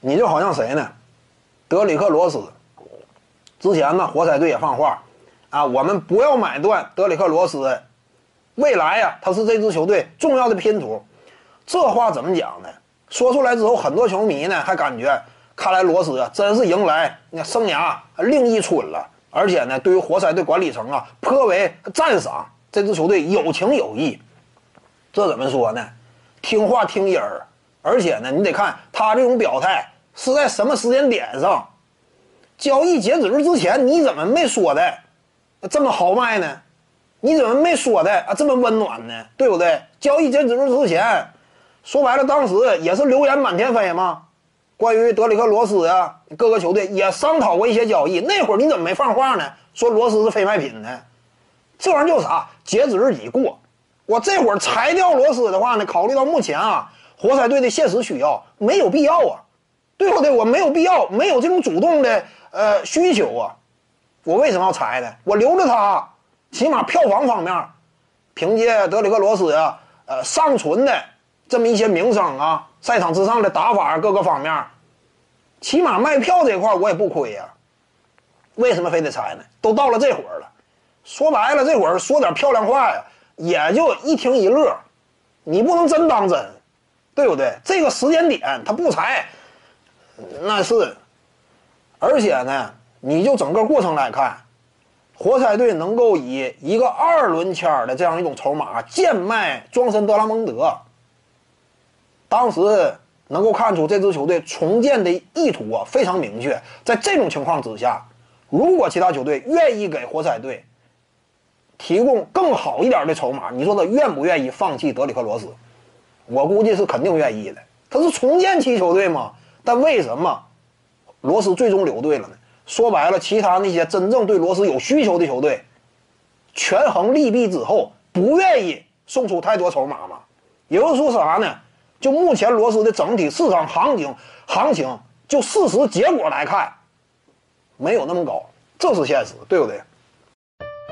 你就好像谁呢？德里克罗斯。之前呢，活塞队也放话，啊，我们不要买断德里克罗斯，未来呀，他是这支球队重要的拼图。这话怎么讲呢？说出来之后，很多球迷呢还感觉，看来罗斯啊，真是迎来那生涯另一春了。而且呢，对于活塞队管理层啊，颇为赞赏。这支球队有情有义，这怎么说呢？听话听音儿。而且呢，你得看他这种表态是在什么时间点上。交易截止日之前，你怎么没说的这么豪迈呢？你怎么没说的啊这么温暖呢？对不对？交易截止日之前，说白了，当时也是流言满天飞嘛。关于德里克罗斯呀，各个球队也商讨过一些交易。那会儿你怎么没放话呢？说罗斯是非卖品呢？这玩意儿叫啥？截止日已过。我这会儿裁掉罗斯的话呢？考虑到目前啊，活塞队的现实需要，没有必要啊，对不对？我没有必要，没有这种主动的。呃，需求啊，我为什么要裁呢？我留着他，起码票房方面，凭借德里克罗斯啊，呃，尚存的这么一些名声啊，赛场之上的打法各个方面，起码卖票这块我也不亏呀。为什么非得裁呢？都到了这会儿了，说白了，这会儿说点漂亮话呀，也就一听一乐，你不能真当真，对不对？这个时间点他不裁，那是。而且呢，你就整个过程来看，活塞队能够以一个二轮签的这样一种筹码贱卖庄森·德拉蒙德，当时能够看出这支球队重建的意图啊非常明确。在这种情况之下，如果其他球队愿意给活塞队提供更好一点的筹码，你说他愿不愿意放弃德里克·罗斯？我估计是肯定愿意的。他是重建期球队嘛，但为什么？罗斯最终留队了呢。说白了，其他那些真正对罗斯有需求的球队，权衡利弊之后，不愿意送出太多筹码嘛。也就是说啥呢？就目前罗斯的整体市场行情，行情就事实结果来看，没有那么高，这是现实，对不对？